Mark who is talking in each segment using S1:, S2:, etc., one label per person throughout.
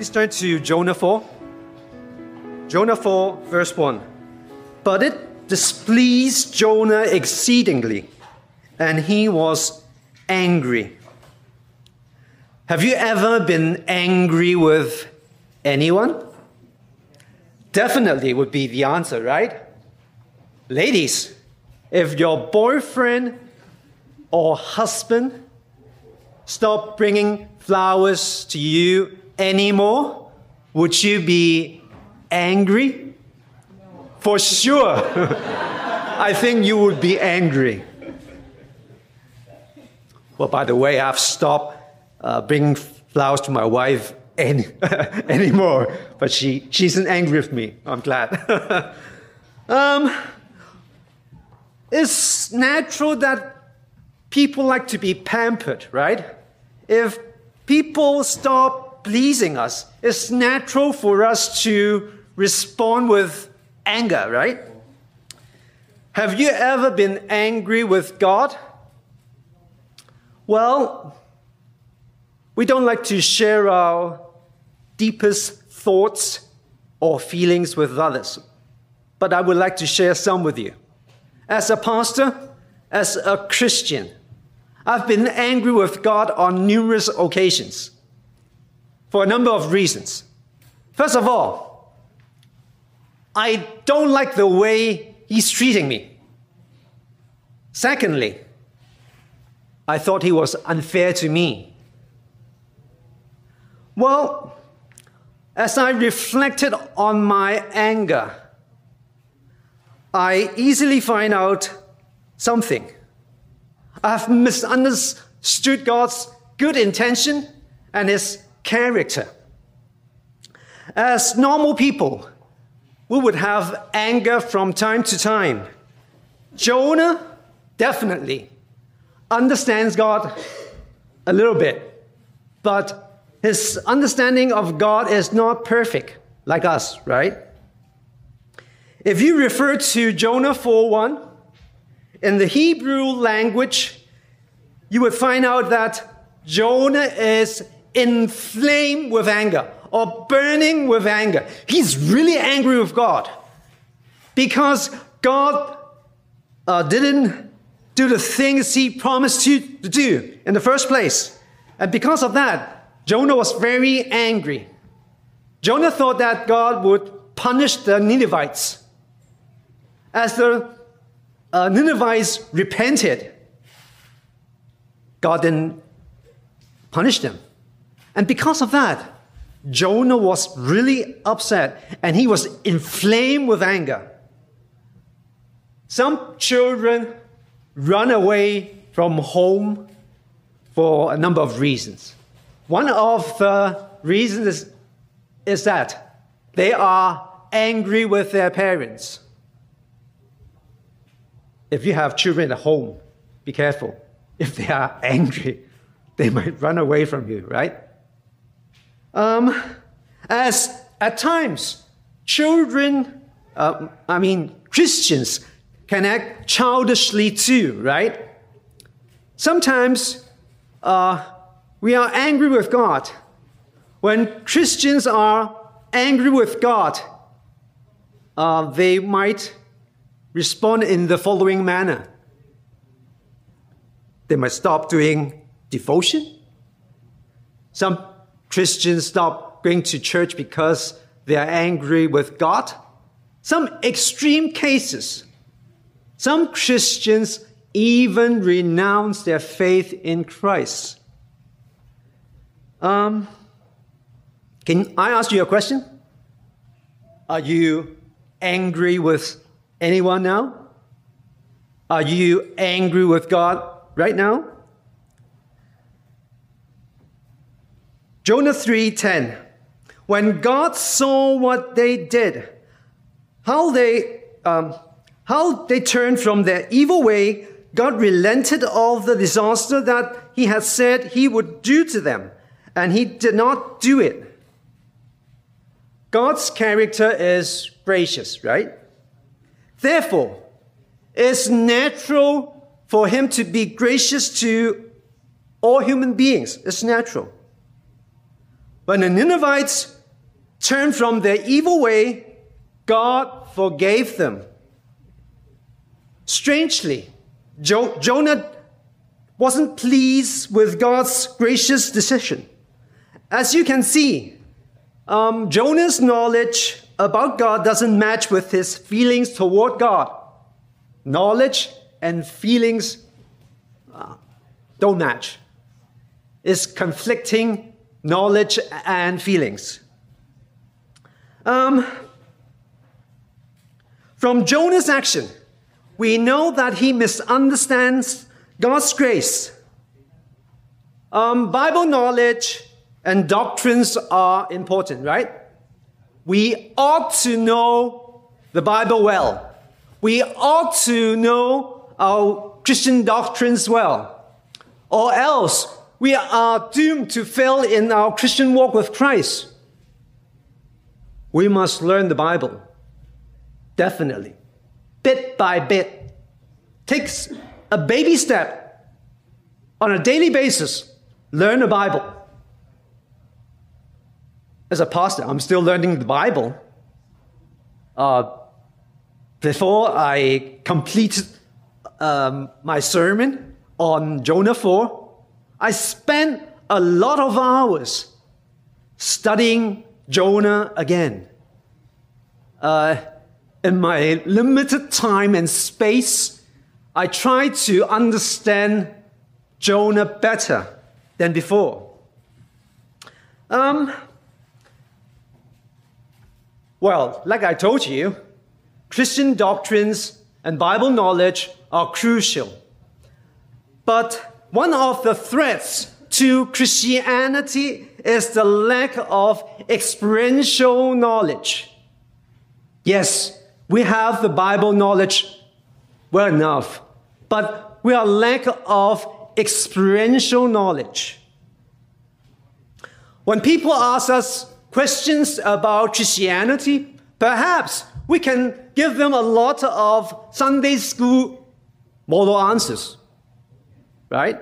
S1: Please turn to Jonah 4. Jonah 4, verse 1. But it displeased Jonah exceedingly, and he was angry. Have you ever been angry with anyone? Definitely would be the answer, right? Ladies, if your boyfriend or husband stop bringing flowers to you anymore, would you be angry? For sure. I think you would be angry. Well, by the way, I've stopped uh, bringing flowers to my wife any, anymore, but she, she isn't angry with me. I'm glad. um, it's natural that people like to be pampered, right? If people stop pleasing us, it's natural for us to respond with anger, right? Have you ever been angry with God? Well, we don't like to share our deepest thoughts or feelings with others, but I would like to share some with you. As a pastor, as a Christian, I've been angry with God on numerous occasions for a number of reasons. First of all, I don't like the way He's treating me. Secondly, I thought He was unfair to me. Well, as I reflected on my anger, I easily find out something. I've misunderstood God's good intention and His character. As normal people, we would have anger from time to time. Jonah definitely understands God a little bit, but his understanding of God is not perfect like us, right? If you refer to Jonah 4:1 in the Hebrew language, you would find out that Jonah is inflamed with anger or burning with anger. He's really angry with God because God uh, didn't do the things he promised to, do in the first place. And because of that, Jonah was very angry. Jonah thought that God would punish the Ninevites. As the uh, Ninevites repented, God didn't punish them. And because of that, Jonah was really upset and he was inflamed with anger. Some children run away from home for a number of reasons. One of the reasons is, is that they are angry with their parents. If you have children at home, be careful. If they are angry, they might run away from you, right? Um, as at times, children, uh, I mean, Christians can act childishly too, right? Sometimes uh, we are angry with God. When Christians are angry with God, uh, they might respond in the following manner they might stop doing devotion. Some Christians stop going to church because they are angry with God. Some extreme cases. Some Christians even renounce their faith in Christ. Um, can I ask you a question? Are you angry with anyone now? Are you angry with God right now? Jonah 3:10 When God saw what they did, how they um, how they turned from their evil way, God relented of the disaster that he had said he would do to them, and he did not do it. God's character is gracious, right? Therefore, it's natural for him to be gracious to all human beings. It's natural. When the Ninevites turned from their evil way, God forgave them. Strangely, jo- Jonah wasn't pleased with God's gracious decision. As you can see, um, Jonah's knowledge about God doesn't match with his feelings toward God. Knowledge and feelings uh, don't match. It's conflicting knowledge and feelings. Um, from Jonah's action, we know that he misunderstands God's grace. Um, Bible knowledge and doctrines are important, right? We ought to know the Bible well. We ought to know our Christian doctrines well. Or else we are doomed to fail in our Christian walk with Christ. We must learn the Bible. Definitely. Bit by bit. Takes a baby step on a daily basis. Learn the Bible. As a pastor, I'm still learning the Bible. Uh, before I completed um, my sermon on Jonah 4, I spent a lot of hours studying Jonah again. Uh, in my limited time and space, I tried to understand Jonah better than before. Um, well, like I told you, Christian doctrines and Bible knowledge are crucial. But one of the threats to Christianity is the lack of experiential knowledge. Yes, we have the Bible knowledge well enough, but we are lack of experiential knowledge. When people ask us questions about Christianity, perhaps we can give them a lot of Sunday school model answers right?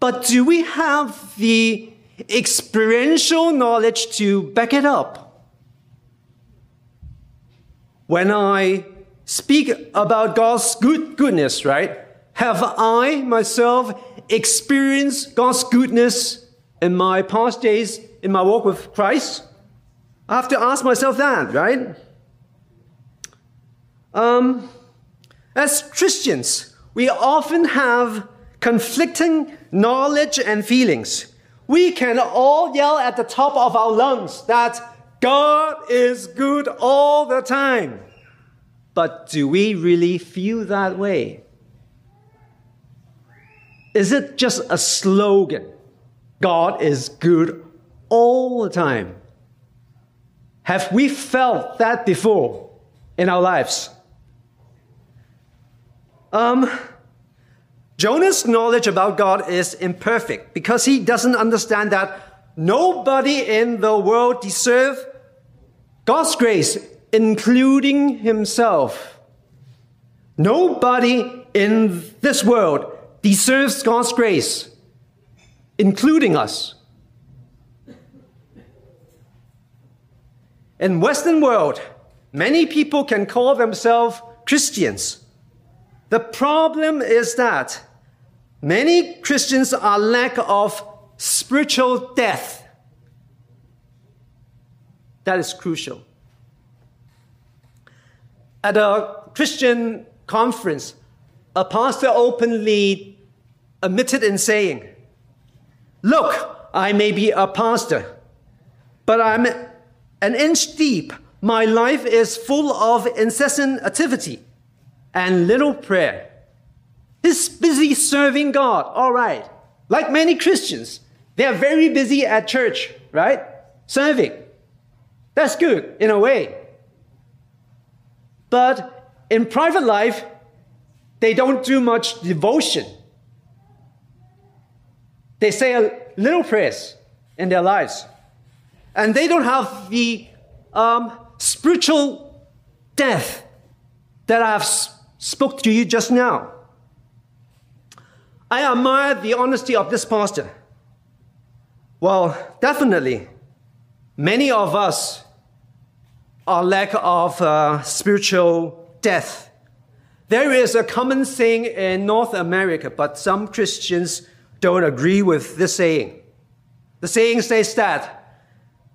S1: But do we have the experiential knowledge to back it up? When I speak about God's good goodness, right? Have I myself experienced God's goodness in my past days in my walk with Christ? I have to ask myself that, right? Um, as Christians, we often have conflicting knowledge and feelings. We can all yell at the top of our lungs that God is good all the time. But do we really feel that way? Is it just a slogan? God is good all the time. Have we felt that before in our lives? Um, Jonah's knowledge about God is imperfect because he doesn't understand that nobody in the world deserves God's grace, including himself. Nobody in this world deserves God's grace, including us. In Western world, many people can call themselves Christians. The problem is that Many Christians are lack of spiritual death. That is crucial. At a Christian conference, a pastor openly admitted in saying, Look, I may be a pastor, but I'm an inch deep. My life is full of incessant activity and little prayer. He's busy serving God. All right. Like many Christians, they are very busy at church, right? Serving. That's good in a way. But in private life, they don't do much devotion. They say a little prayers in their lives. And they don't have the um, spiritual death that I've spoke to you just now. I admire the honesty of this pastor. Well, definitely, many of us are lack of uh, spiritual death. There is a common saying in North America, but some Christians don't agree with this saying. The saying says that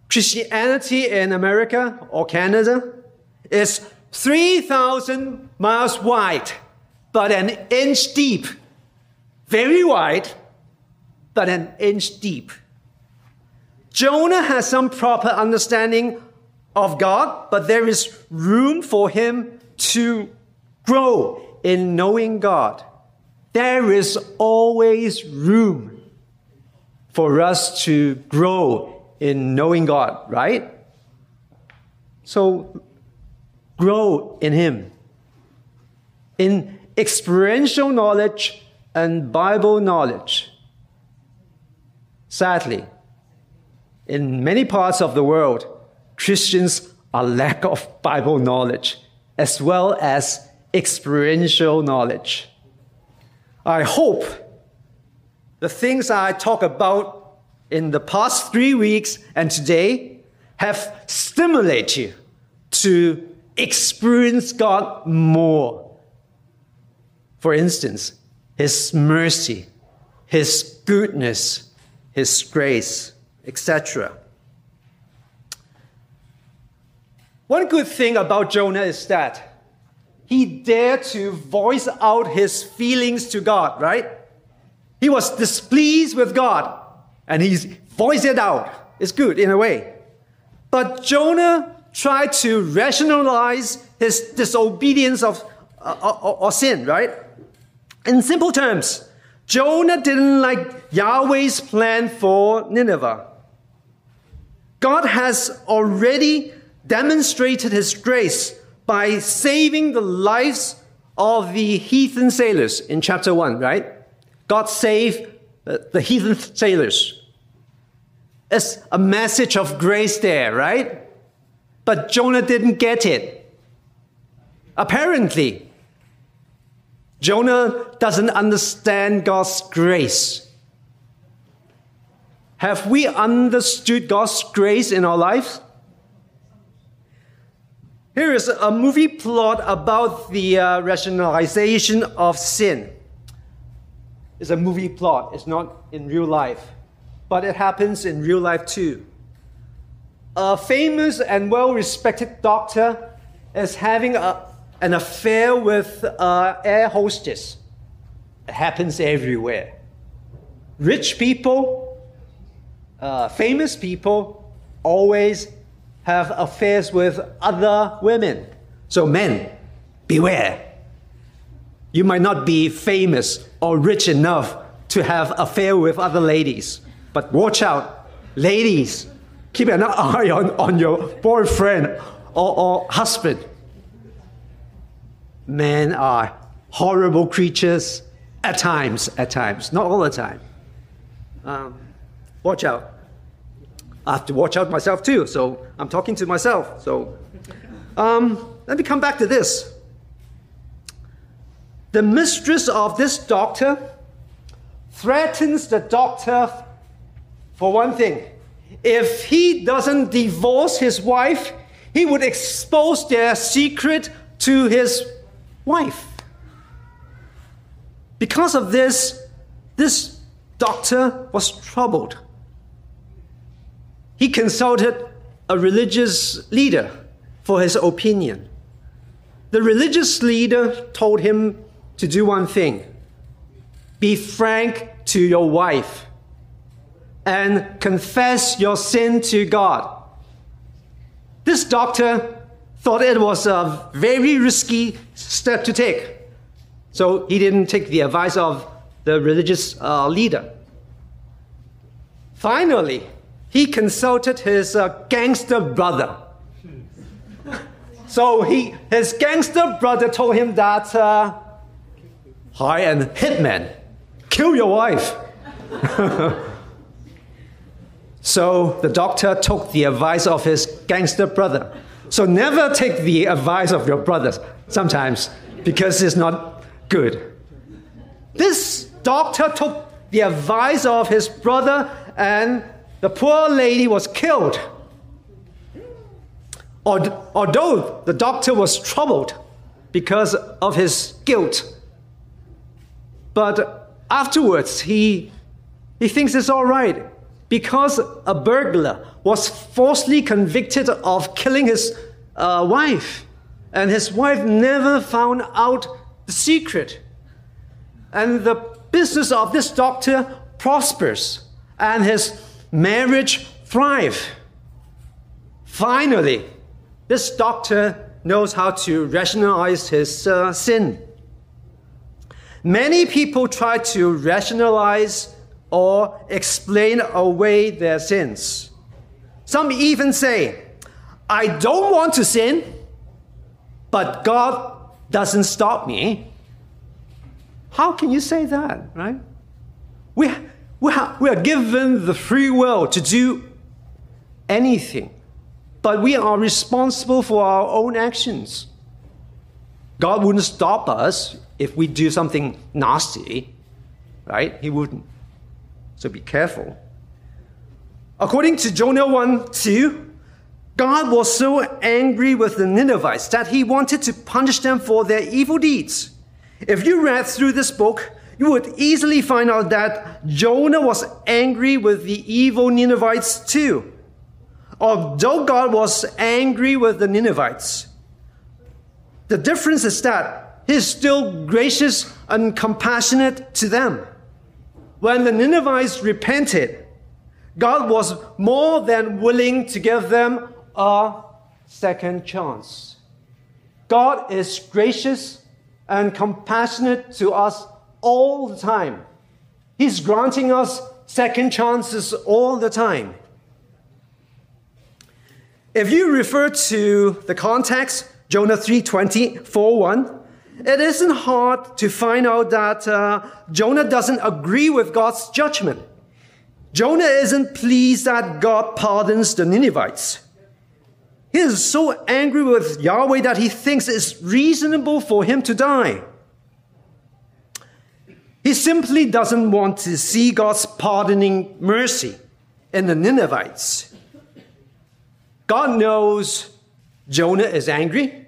S1: Christianity in America or Canada is 3,000 miles wide, but an inch deep. Very wide, but an inch deep. Jonah has some proper understanding of God, but there is room for him to grow in knowing God. There is always room for us to grow in knowing God, right? So grow in Him. In experiential knowledge and Bible knowledge. Sadly, in many parts of the world, Christians are lack of Bible knowledge as well as experiential knowledge. I hope the things I talk about in the past three weeks and today have stimulated you to experience God more. For instance, His mercy, His goodness, His grace, etc. One good thing about Jonah is that he dared to voice out his feelings to God, right? He was displeased with God and he's voiced it out. It's good in a way. But Jonah tried to rationalize his disobedience of uh, or, or sin, right? In simple terms, Jonah didn't like Yahweh's plan for Nineveh. God has already demonstrated his grace by saving the lives of the heathen sailors in chapter 1, right? God saved the heathen sailors. It's a message of grace there, right? But Jonah didn't get it. Apparently, Jonah doesn't understand God's grace. Have we understood God's grace in our lives? Here is a movie plot about the uh, rationalization of sin. It's a movie plot, it's not in real life, but it happens in real life too. A famous and well respected doctor is having a, an affair with an air hostess. It happens everywhere. Rich people, uh, famous people always have affairs with other women. So, men, beware. You might not be famous or rich enough to have affair with other ladies, but watch out, ladies. Keep an eye on, on your boyfriend or, or husband men are horrible creatures at times, at times, not all the time. Um, watch out. I have to watch out myself too, so I'm talking to myself. So um, let me come back to this. The mistress of this doctor threatens the doctor for one thing. If he doesn't divorce his wife, he would expose their secret to his wife. Because of this, this doctor was troubled. He consulted a religious leader for his opinion. The religious leader told him to do one thing be frank to your wife and confess your sin to God. This doctor thought it was a very risky step to take. So he didn't take the advice of the religious uh, leader. Finally, he consulted his uh, gangster brother. So he, his gangster brother told him that, uh, hi, and hitman, kill your wife. so the doctor took the advice of his gangster brother. So never take the advice of your brothers sometimes because it's not good. This doctor took the advice of his brother and the poor lady was killed. Although the doctor was troubled because of his guilt, but afterwards he, he thinks it's all right because a burglar was falsely convicted of killing his uh, wife, and his wife never found out the secret. And the business of this doctor prospers, and his marriage thrives. Finally, this doctor knows how to rationalize his uh, sin. Many people try to rationalize or explain away their sins. Some even say, I don't want to sin, but God doesn't stop me. How can you say that, right? We, we, we are given the free will to do anything. But we are responsible for our own actions. God wouldn't stop us if we do something nasty, right? He wouldn't. So be careful. According to Jonah 1 2, God was so angry with the Ninevites that he wanted to punish them for their evil deeds. If you read through this book, you would easily find out that Jonah was angry with the evil Ninevites too. Although God was angry with the Ninevites, the difference is that He's still gracious and compassionate to them. When the Ninevites repented, God was more than willing to give them a second chance. God is gracious and compassionate to us all the time. He's granting us second chances all the time. If you refer to the context, Jonah 3:20, 4:1, it isn't hard to find out that uh, Jonah doesn't agree with God's judgment. Jonah isn't pleased that God pardons the Ninevites. He is so angry with Yahweh that he thinks it's reasonable for him to die. He simply doesn't want to see God's pardoning mercy in the Ninevites. God knows Jonah is angry,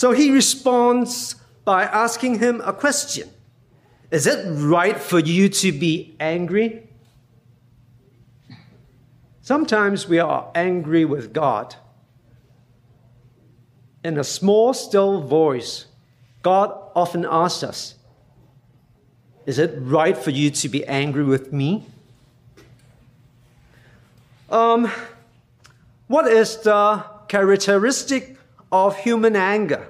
S1: so he responds by asking him a question Is it right for you to be angry? Sometimes we are angry with God. In a small, still voice, God often asks us, Is it right for you to be angry with me? Um, what is the characteristic of human anger?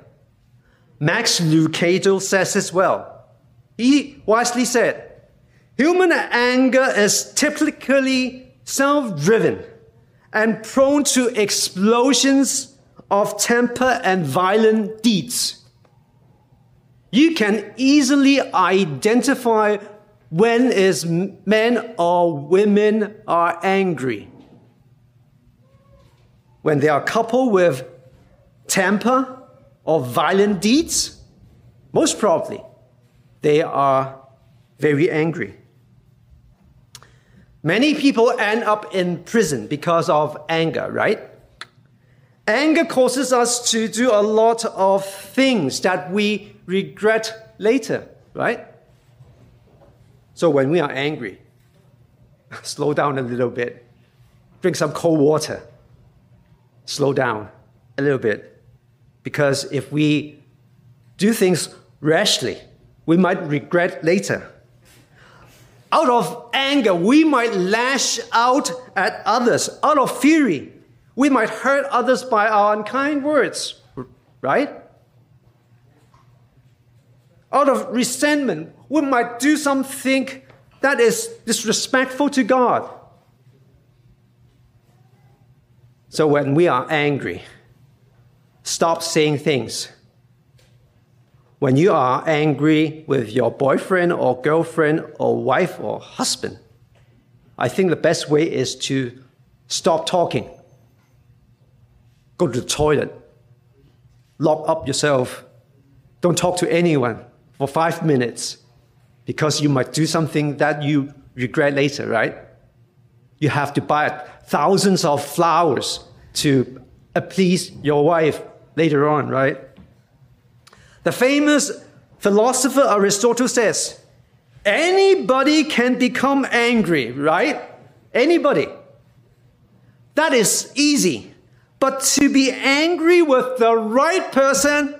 S1: Max Lucado says as well. He wisely said, Human anger is typically self driven and prone to explosions of temper and violent deeds. You can easily identify when is men or women are angry when they are coupled with temper or violent deeds, most probably they are very angry. Many people end up in prison because of anger, right? Anger causes us to do a lot of things that we regret later, right? So when we are angry, slow down a little bit, drink some cold water, slow down a little bit. Because if we do things rashly, we might regret later. Out of anger, we might lash out at others. Out of fury, we might hurt others by our unkind words, right? Out of resentment, we might do something that is disrespectful to God. So when we are angry, stop saying things. When you are angry with your boyfriend or girlfriend or wife or husband, I think the best way is to stop talking. Go to the toilet. Lock up yourself. Don't talk to anyone for five minutes because you might do something that you regret later, right? you have to buy thousands of flowers to please your wife later on, right? The famous philosopher Aristotle says, anybody can become angry, right? Anybody. That is easy. But to be angry with the right person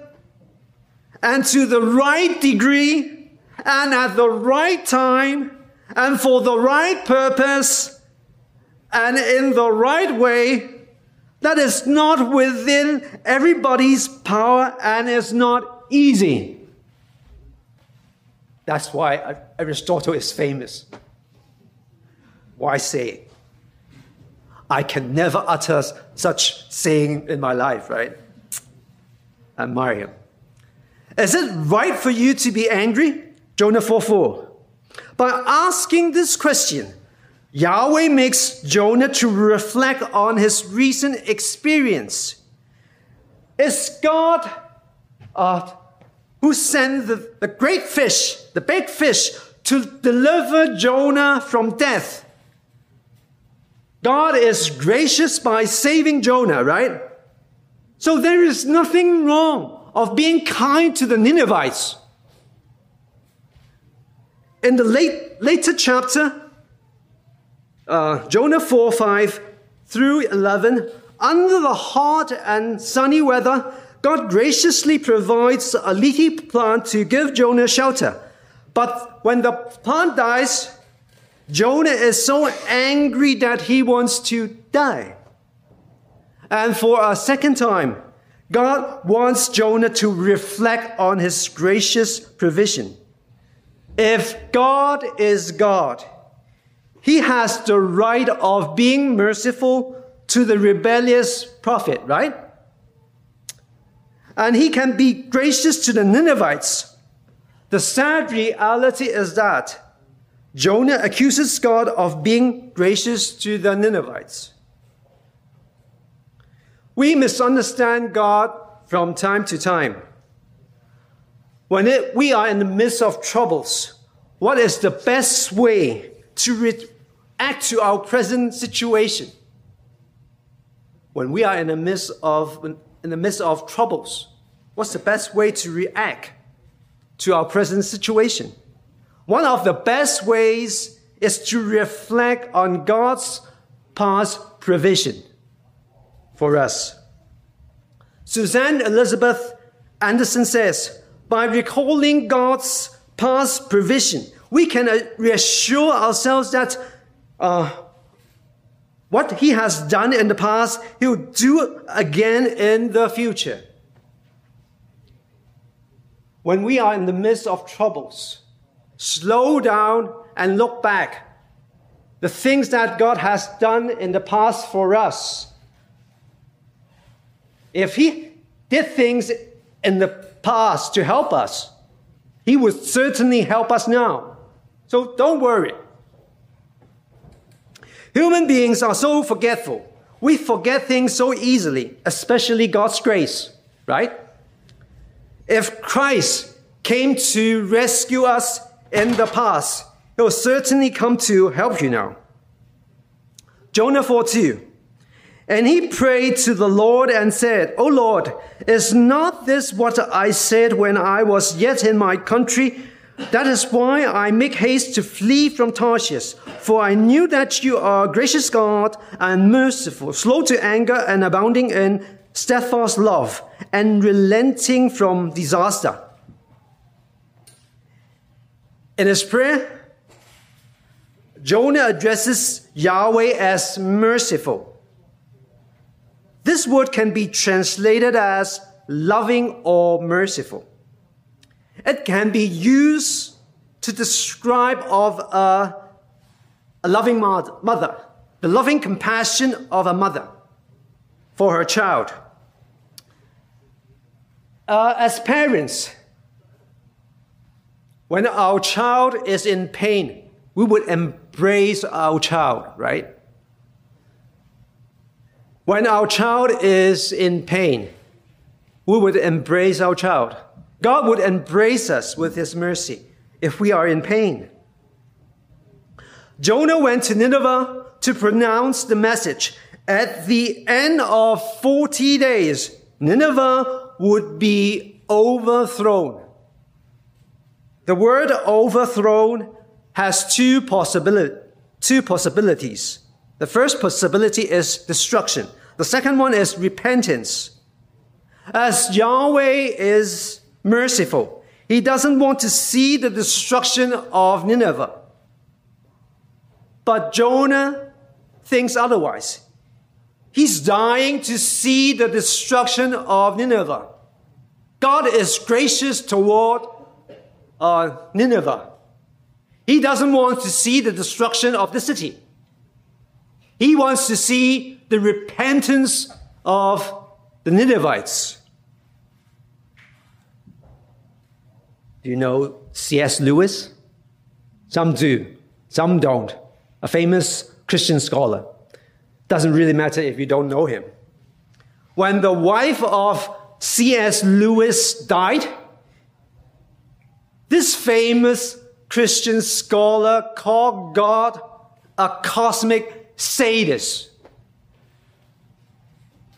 S1: and to the right degree and at the right time and for the right purpose and in the right way, that is not within everybody's power and is not easy. That's why Aristotle is famous. Why say? I can never utter such saying in my life, right? Admire him. Is it right for you to be angry? Jonah 4 4. By asking this question, Yahweh makes Jonah to reflect on his recent experience. Is God uh, who sent the, the great fish, the big fish, to deliver Jonah from death? God is gracious by saving Jonah, right? So there is nothing wrong of being kind to the Ninevites. In the late, later chapter, uh, Jonah 4 5 through 11, under the hot and sunny weather, God graciously provides a leafy plant to give Jonah shelter. But when the plant dies, Jonah is so angry that he wants to die. And for a second time, God wants Jonah to reflect on his gracious provision. If God is God, he has the right of being merciful to the rebellious prophet, right? And he can be gracious to the Ninevites. The sad reality is that Jonah accuses God of being gracious to the Ninevites. We misunderstand God from time to time. When it, we are in the midst of troubles, what is the best way to react to our present situation? When we are in the midst of, in the midst of troubles, what's the best way to react to our present situation? One of the best ways is to reflect on God's past provision for us. Suzanne Elizabeth Anderson says, by recalling God's past provision, we can reassure ourselves that uh, what He has done in the past, He'll do again in the future. When we are in the midst of troubles, slow down and look back. The things that God has done in the past for us. If He did things in the past to help us, He would certainly help us now. So don't worry. Human beings are so forgetful. We forget things so easily, especially God's grace, right? If Christ came to rescue us in the past, he will certainly come to help you now. Jonah 4 2. And he prayed to the Lord and said, O Lord, is not this what I said when I was yet in my country? That is why I make haste to flee from Tarshish, for I knew that you are gracious God and merciful, slow to anger and abounding in steadfast love, and relenting from disaster. In his prayer, Jonah addresses Yahweh as merciful. This word can be translated as loving or merciful. It can be used to describe of a, a loving mother, the loving compassion of a mother for her child. Uh, as parents, when our child is in pain, we would embrace our child, right? When our child is in pain, we would embrace our child. God would embrace us with His mercy if we are in pain. Jonah went to Nineveh to pronounce the message. At the end of 40 days, Nineveh would be overthrown. The word overthrown has two, possibility, two possibilities. The first possibility is destruction. The second one is repentance. As Yahweh is merciful, he doesn't want to see the destruction of Nineveh. But Jonah thinks otherwise. He's dying to see the destruction of Nineveh. God is gracious toward uh, Nineveh. He doesn't want to see the destruction of the city. He wants to see the repentance of the Ninevites. Do you know C.S. Lewis? Some do, some don't. A famous Christian scholar. Doesn't really matter if you don't know him. When the wife of C.S. Lewis died, this famous Christian scholar called God a cosmic sadist.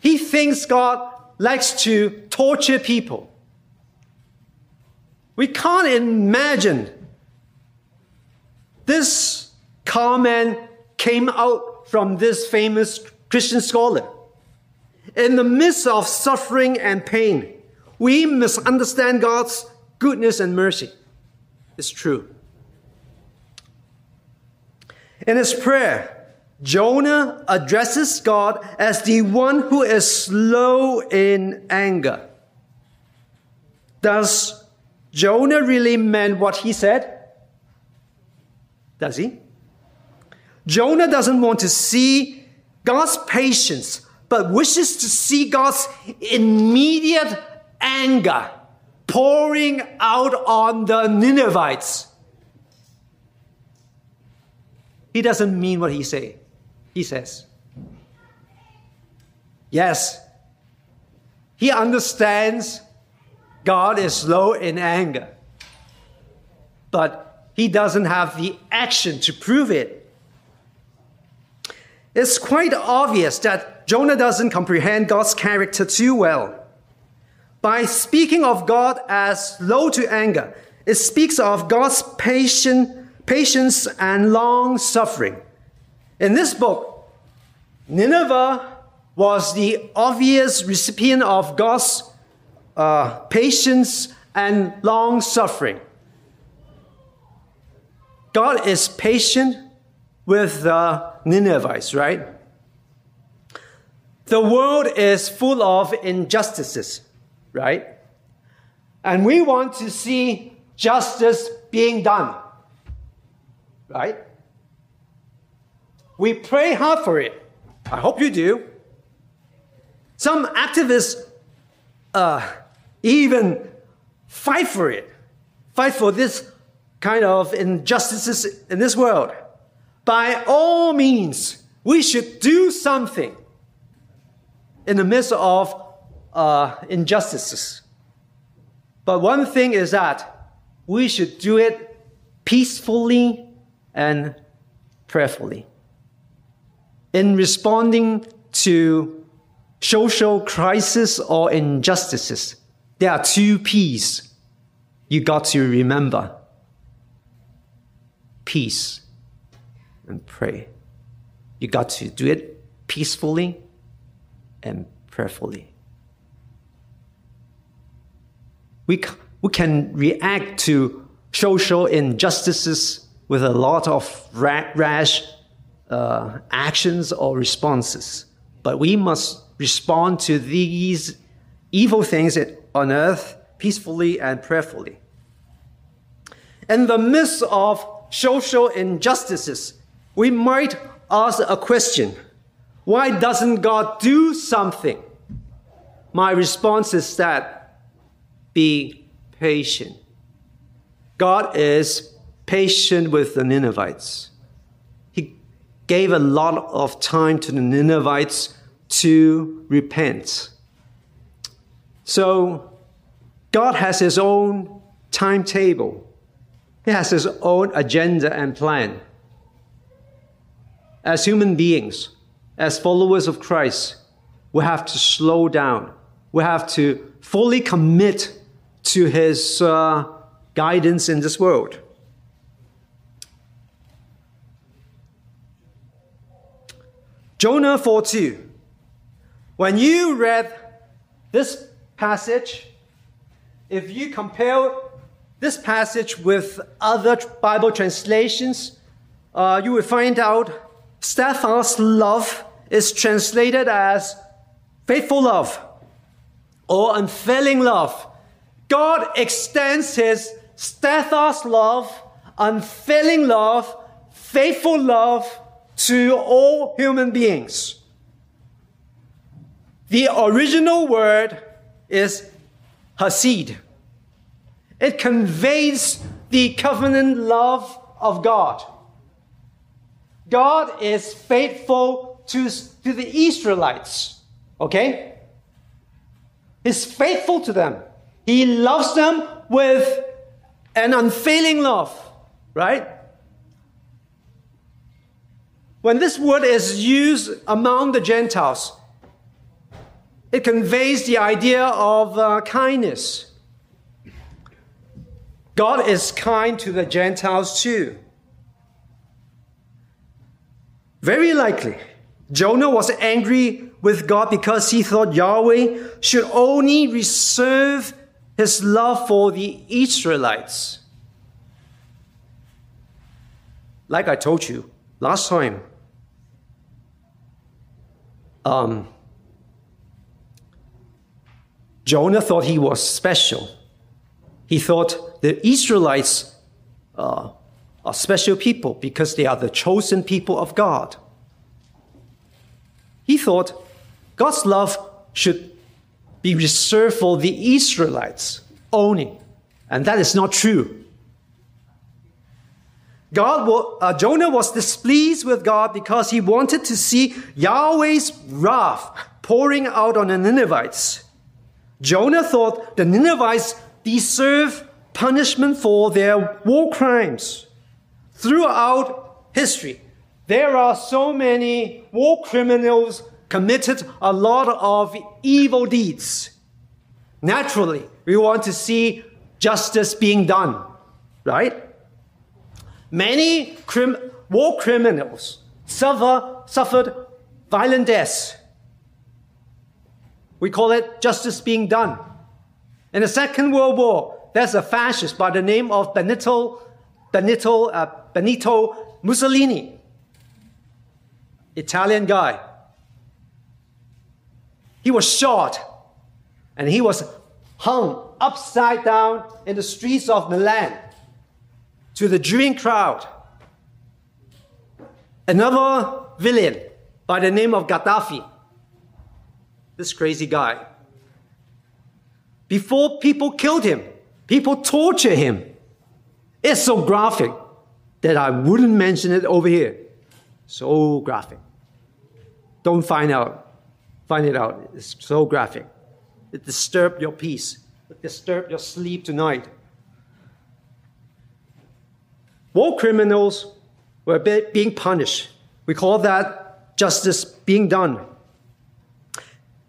S1: He thinks God likes to torture people. We can't imagine this comment came out from this famous Christian scholar. In the midst of suffering and pain, we misunderstand God's goodness and mercy. It's true. In his prayer, Jonah addresses God as the one who is slow in anger. Does Jonah really meant what he said? Does he? Jonah doesn't want to see God's patience, but wishes to see God's immediate anger pouring out on the Ninevites. He doesn't mean what he say. He says. Yes, he understands God is slow in anger, but he doesn't have the action to prove it. It's quite obvious that Jonah doesn't comprehend God's character too well. By speaking of God as slow to anger, it speaks of God's patient, patience and long suffering. In this book, Nineveh was the obvious recipient of God's uh, patience and long suffering. God is patient with the Ninevites, right? The world is full of injustices, right? And we want to see justice being done, right? We pray hard for it. I hope you do. Some activists uh, even fight for it, fight for this kind of injustices in this world by all means, we should do something in the midst of uh, injustices. But one thing is that we should do it peacefully and prayerfully. In responding to social crisis or injustices, there are two P's you got to remember peace and pray. You got to do it peacefully and prayerfully. We, we can react to social injustices with a lot of rash uh, actions or responses. But we must respond to these evil things on earth peacefully and prayerfully. In the midst of social injustices, we might ask a question why doesn't God do something? My response is that be patient. God is patient with the Ninevites. He gave a lot of time to the Ninevites to repent. So, God has His own timetable, He has His own agenda and plan. as human beings, as followers of Christ, we have to slow down. We have to fully commit to His uh, guidance in this world. Jonah 4 2. When you read this passage, if you compare this passage with other Bible translations, uh, you will find out steadfast love is translated as faithful love or unfailing love. God extends his steadfast love, unfailing love, faithful love to all human beings. The original word is hesed. It conveys the covenant love of God. God is faithful to, to the Israelites. Okay? He's faithful to them. He loves them with an unfailing love, right? When this word is used among the Gentiles, it conveys the idea of uh, kindness. God is kind to the Gentiles too. Very likely, Jonah was angry with God because he thought Yahweh should only reserve his love for the Israelites. Like I told you last time, um, Jonah thought he was special. He thought the Israelites uh, are special people because they are the chosen people of God. He thought God's love should be reserved for the Israelites only. And that is not true. God, uh, Jonah was displeased with God because he wanted to see Yahweh's wrath pouring out on the Ninevites. Jonah thought the Ninevites deserve punishment for their war crimes. Throughout history, there are so many war criminals committed a lot of evil deeds. Naturally, we want to see justice being done, right? Many crim- war criminals suffer, suffered violent deaths. We call it justice being done. In the Second World War, there's a fascist by the name of Benito, Benito, uh, Benito Mussolini. Italian guy. He was shot and he was hung upside down in the streets of Milan to the jeering crowd. Another villain by the name of Gaddafi. This crazy guy. Before people killed him, people torture him. It's so graphic that I wouldn't mention it over here. So graphic. Don't find out. Find it out. It's so graphic. It disturbed your peace. It disturbed your sleep tonight. War criminals were being punished. We call that justice being done.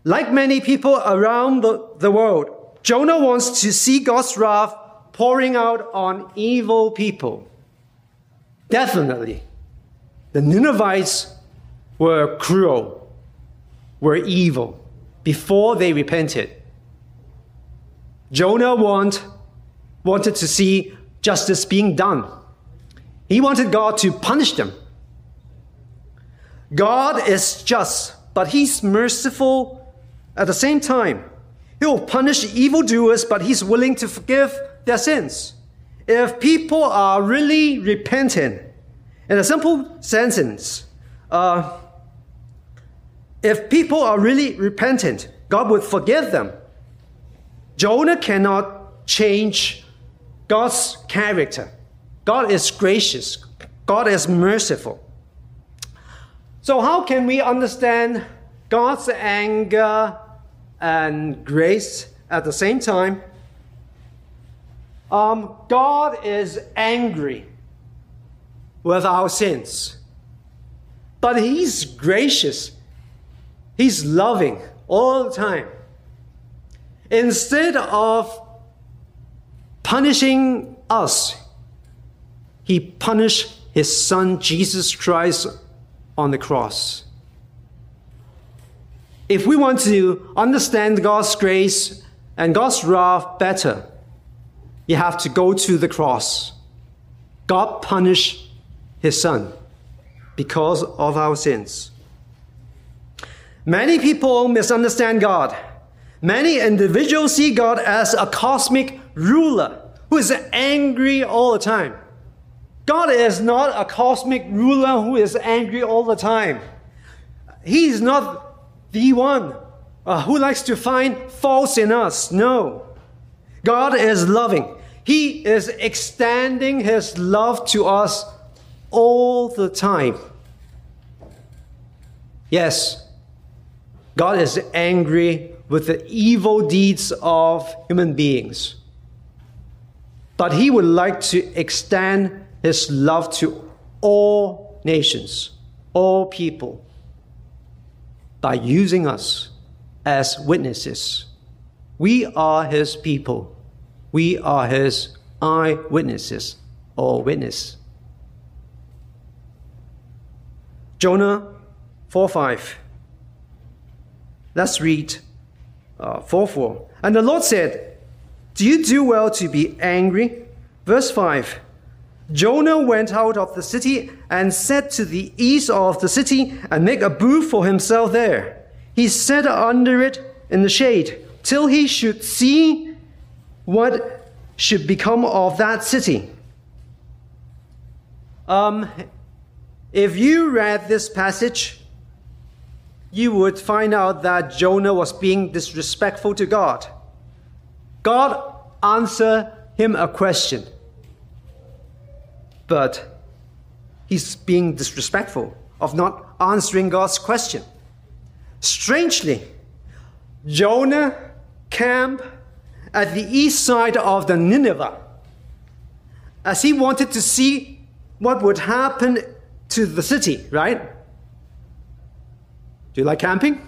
S1: Like many people around the, the world, Jonah wants to see God's wrath pouring out on evil people. Definitely. The Ninevites were cruel, were evil before they repented. Jonah want, wanted to see justice being done. He wanted God to punish them. God is just, but He's merciful at the same time. He will punish evildoers, but He's willing to forgive their sins. If people are really repentant, in a simple sentence, uh, if people are really repentant, God would forgive them. Jonah cannot change God's character. God is gracious. God is merciful. So, how can we understand God's anger and grace at the same time? Um, God is angry with our sins. but He's gracious. He's loving all the time. Instead of punishing us, He punished His Son, Jesus Christ, on the cross. If we want to understand God's grace and God's wrath better, you have to go to the cross. God punished his son because of our sins. Many people misunderstand God. Many individuals see God as a cosmic ruler who is angry all the time. God is not a cosmic ruler who is angry all the time. He is not the one uh, who likes to find faults in us. No. God is loving. He is extending His love to us all the time. Yes, God is angry with the evil deeds of human beings. But He would like to extend His love to all nations, all people, by using us as witnesses. We are His people. We are His eyewitnesses or witness. Jonah 4 5. Let's read uh, 4 4. And the Lord said, Do you do well to be angry? Verse 5. Jonah went out of the city and set to the east of the city and make a booth for himself there. He sat under it in the shade till he should see what should become of that city. Um, if you read this passage, you would find out that Jonah was being disrespectful to God. God answered him a question, but he's being disrespectful of not answering God's question. Strangely, Jonah camped at the east side of the Nineveh as he wanted to see what would happen to the city, right? Do you like camping?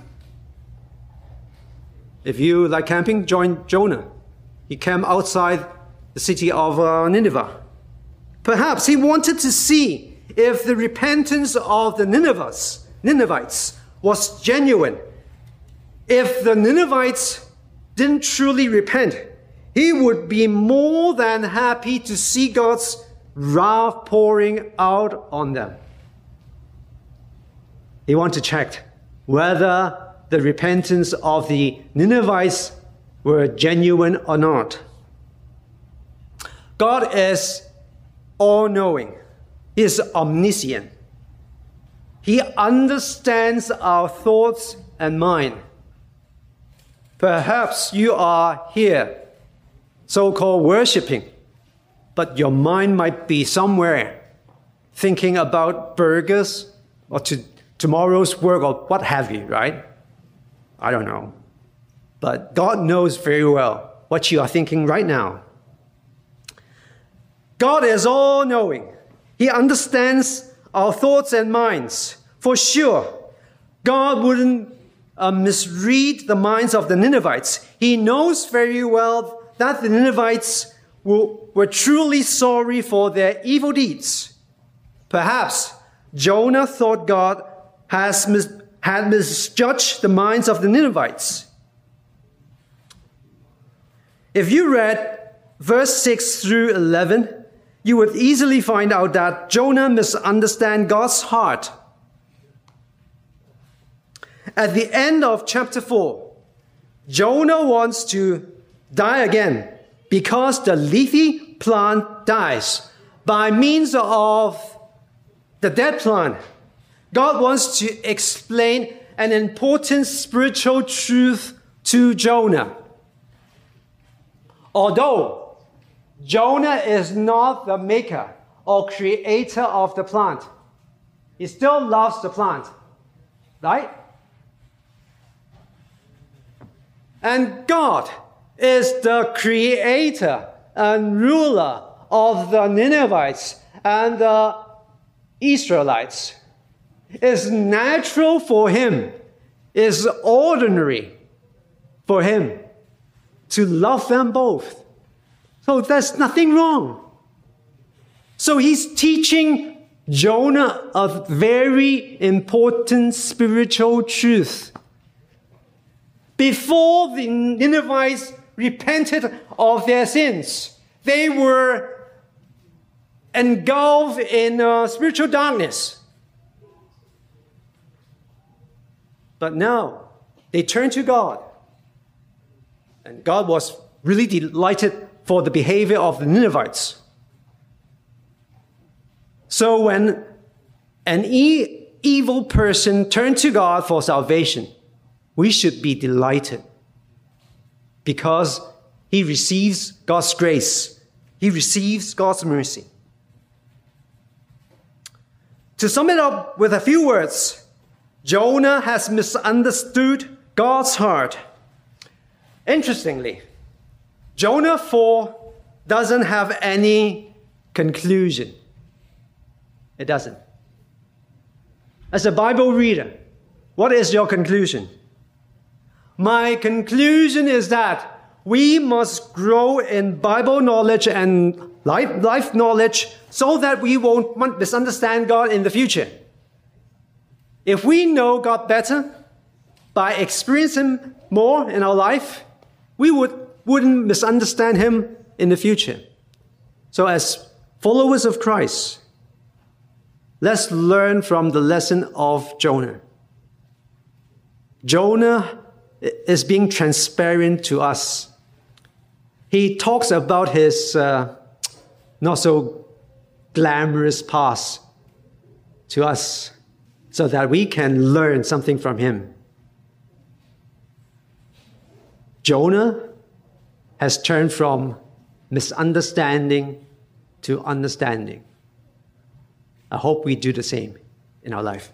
S1: If you like camping, join Jonah. He camped outside the city of uh, Nineveh. Perhaps he wanted to see if the repentance of the Ninevites, Ninevites was genuine. If the Ninevites didn't truly repent, he would be more than happy to see God's wrath pouring out on them. He wanted to check whether the repentance of the Ninevites were genuine or not. God is all knowing, He is omniscient. He understands our thoughts and mind. Perhaps you are here, so called worshiping, but your mind might be somewhere thinking about burgers or to tomorrow's work or what have you, right? I don't know. But God knows very well what you are thinking right now. God is all knowing, He understands our thoughts and minds. For sure, God wouldn't uh, misread the minds of the Ninevites. He knows very well that the Ninevites were, were truly sorry for their evil deeds. Perhaps Jonah thought God has mis- had misjudged the minds of the Ninevites. If you read verse 6 through 11, you would easily find out that Jonah misunderstands God's heart. At the end of chapter 4, Jonah wants to die again because the leafy plant dies by means of the dead plant. God wants to explain an important spiritual truth to Jonah. Although Jonah is not the maker or creator of the plant, he still loves the plant, right? And God is the creator and ruler of the Ninevites and the Israelites. It's natural for him, it's ordinary for him to love them both. So there's nothing wrong. So he's teaching Jonah a very important spiritual truth. Before the Ninevites repented of their sins, they were engulfed in uh, spiritual darkness. But now they turned to God. And God was really delighted for the behavior of the Ninevites. So when an e- evil person turned to God for salvation, we should be delighted because he receives God's grace, he receives God's mercy. To sum it up with a few words, Jonah has misunderstood God's heart. Interestingly, Jonah 4 doesn't have any conclusion. It doesn't. As a Bible reader, what is your conclusion? My conclusion is that we must grow in Bible knowledge and life, life knowledge so that we won't misunderstand God in the future. If we know God better by experiencing more in our life, we would wouldn't misunderstand him in the future. So, as followers of Christ, let's learn from the lesson of Jonah. Jonah is being transparent to us. He talks about his uh, not so glamorous past to us so that we can learn something from him. Jonah has turned from misunderstanding to understanding. I hope we do the same in our life.